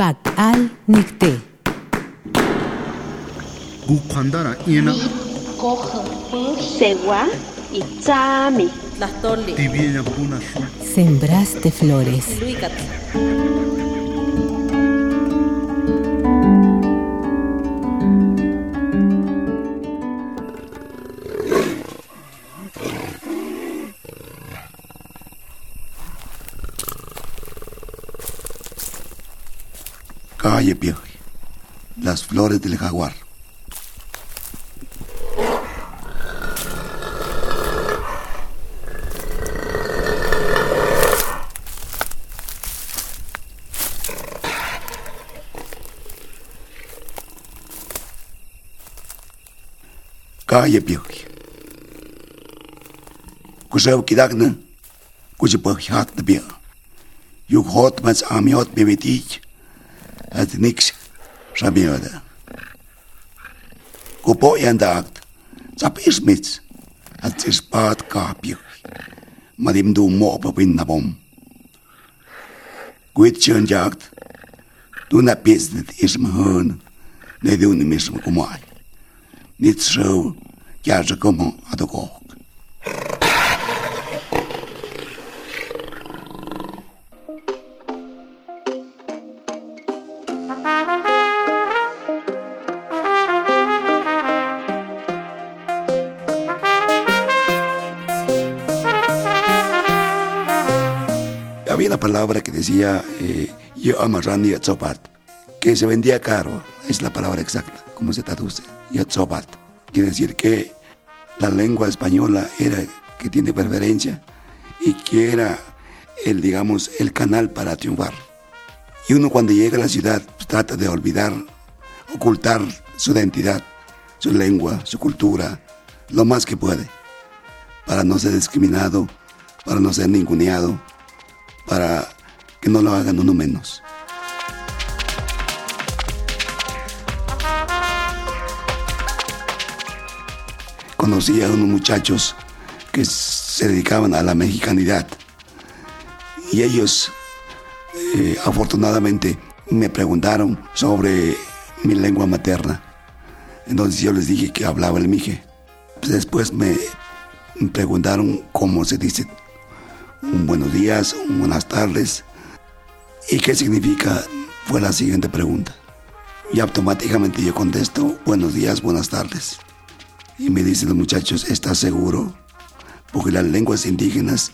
Pak al nikte. gu kwandara ina cojo segua y Tlastoli, Sembraste flores. las flores del jaguar. Кая бігай. Кужев кидагна, кужі пахіхат біга. Юг хот мец аміот бівітіть, ет никся. Sabíode. Kupo jendakt. Zapismic. Atsis paat kaapjuk. Madim du moopa pinnapom. Kuit sjön jakt. Du na pisnet ism hön. Ne dunim ism kumai. Nit sjö. Kärse kumon. Había una palabra que decía eh, yo amarrani yatzopat, que se vendía caro, es la palabra exacta, como se traduce, yatzopat. Quiere decir que la lengua española era que tiene preferencia y que era el, digamos, el canal para triunfar. Y uno cuando llega a la ciudad pues, trata de olvidar, ocultar su identidad, su lengua, su cultura, lo más que puede, para no ser discriminado, para no ser ninguneado, para que no lo hagan uno menos. Conocí a unos muchachos que se dedicaban a la mexicanidad y ellos eh, afortunadamente me preguntaron sobre mi lengua materna. Entonces yo les dije que hablaba el mije. Después me preguntaron cómo se dice un buenos días, un buenas tardes. ¿Y qué significa? Fue la siguiente pregunta. Y automáticamente yo contesto, buenos días, buenas tardes. Y me dicen los muchachos, ¿estás seguro? Porque las lenguas indígenas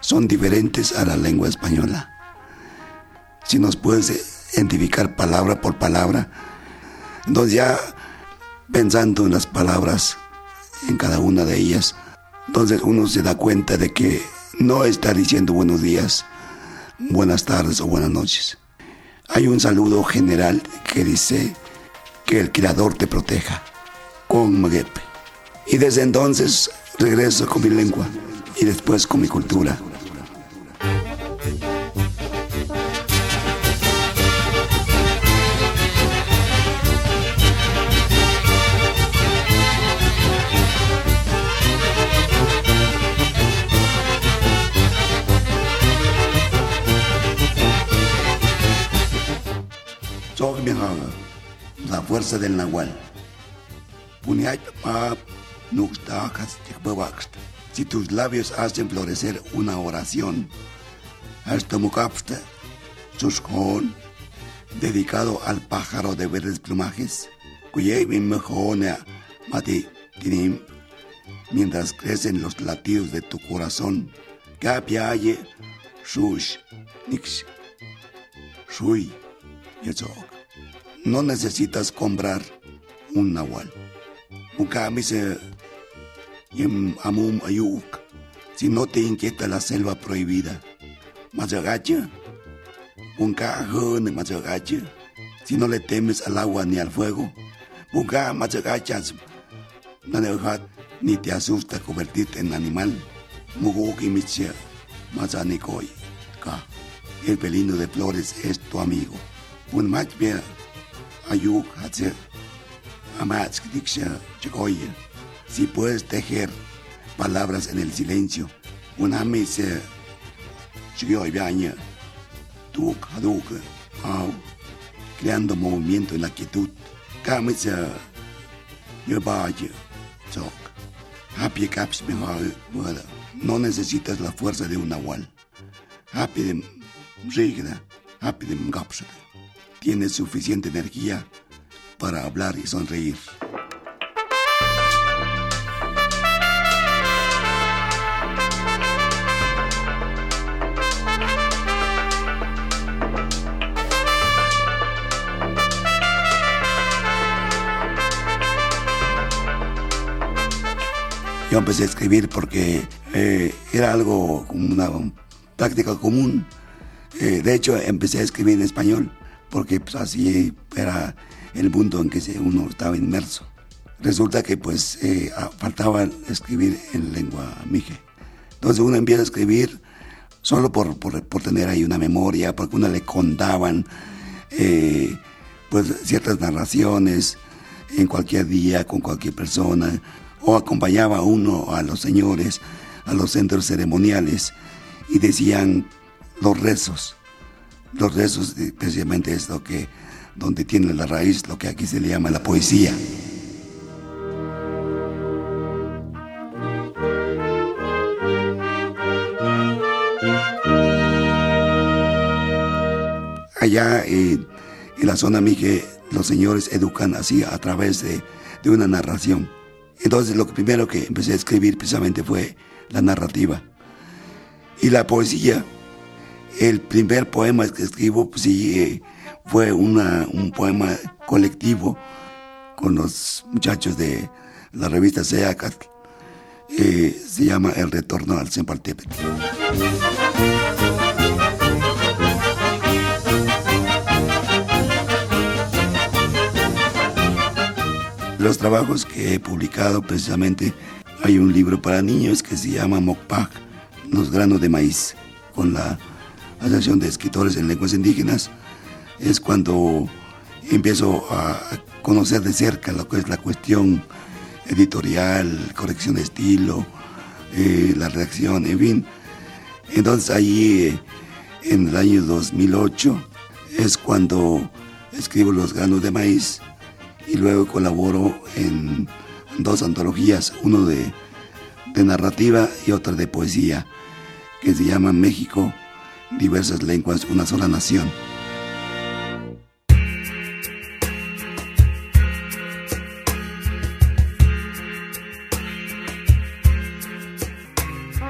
son diferentes a la lengua española. Si nos puedes identificar palabra por palabra, entonces ya pensando en las palabras, en cada una de ellas, entonces uno se da cuenta de que no está diciendo buenos días, buenas tardes o buenas noches. Hay un saludo general que dice que el Creador te proteja con Maguepe. Y desde entonces regreso con mi lengua y después con mi cultura. La fuerza del Nahual. Si tus labios hacen florecer una oración, dedicado al pájaro de verdes plumajes, mientras crecen los latidos de tu corazón, shush, nix, shui, Yetzok. No necesitas comprar un nahual. Si no te inquieta la selva prohibida. Mazagacha. Si no le temes al agua ni al fuego. Mazagachas. Ni te asusta convertirte en animal. Ka. El pelino de flores es tu amigo. Un ayuk hacer amats diksha chakoya. Si puedes tejer palabras en el silencio, un amise chigoy baña, tuk haduk, au, creando movimiento en la quietud. Camisa, yo vaya, choc. Happy caps mejor, no necesitas la fuerza de un nahual. Happy de rigna, happy de mgapsate. Tienes suficiente energía para hablar y sonreír. Yo empecé a escribir porque eh, era algo, como una práctica común. Eh, de hecho, empecé a escribir en español porque pues, así era el mundo en que uno estaba inmerso. Resulta que pues eh, faltaba escribir en lengua mije. Entonces uno empieza a escribir solo por, por, por tener ahí una memoria, porque uno le contaban eh, pues ciertas narraciones en cualquier día con cualquier persona o acompañaba a uno a los señores a los centros ceremoniales y decían los rezos los rezos eh, precisamente es lo que donde tiene la raíz lo que aquí se le llama la poesía allá eh, en la zona Mije los señores educan así a través de, de una narración. Entonces lo primero que empecé a escribir precisamente fue la narrativa. Y la poesía, el primer poema que escribo, pues sí, eh, fue una, un poema colectivo con los muchachos de la revista Seacat. Eh, se llama El retorno al Sempaltepetl. Los trabajos que he publicado precisamente, hay un libro para niños que se llama Mokpak, los granos de maíz, con la Asociación de Escritores en Lenguas Indígenas. Es cuando empiezo a conocer de cerca lo que es la cuestión editorial, corrección de estilo, eh, la redacción, en fin. Entonces ahí, eh, en el año 2008, es cuando escribo Los granos de maíz y luego colaboro en dos antologías, uno de, de narrativa y otra de poesía, que se llama México, diversas lenguas, una sola nación.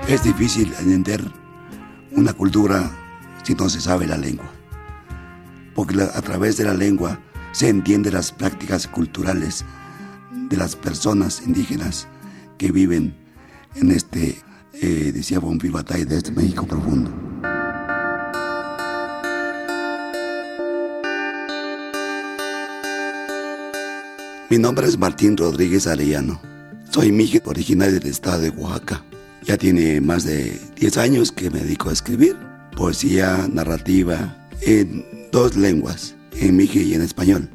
Es difícil entender una cultura si no se sabe la lengua, porque a través de la lengua se entienden las prácticas culturales de las personas indígenas que viven en este, eh, decía Bonfibatay, de este México profundo. Mi nombre es Martín Rodríguez Arellano. Soy mije originario del estado de Oaxaca. Ya tiene más de 10 años que me dedico a escribir poesía narrativa en dos lenguas, en mije y en español.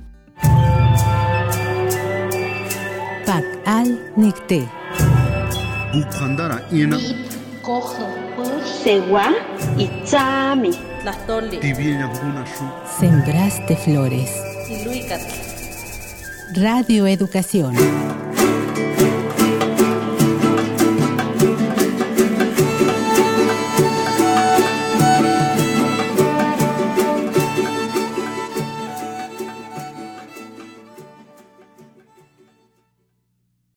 Pak al Nicté. Bukhandara ina Coge Segua y Chami. Shu Sembraste flores. Iluicat. Radio Educación.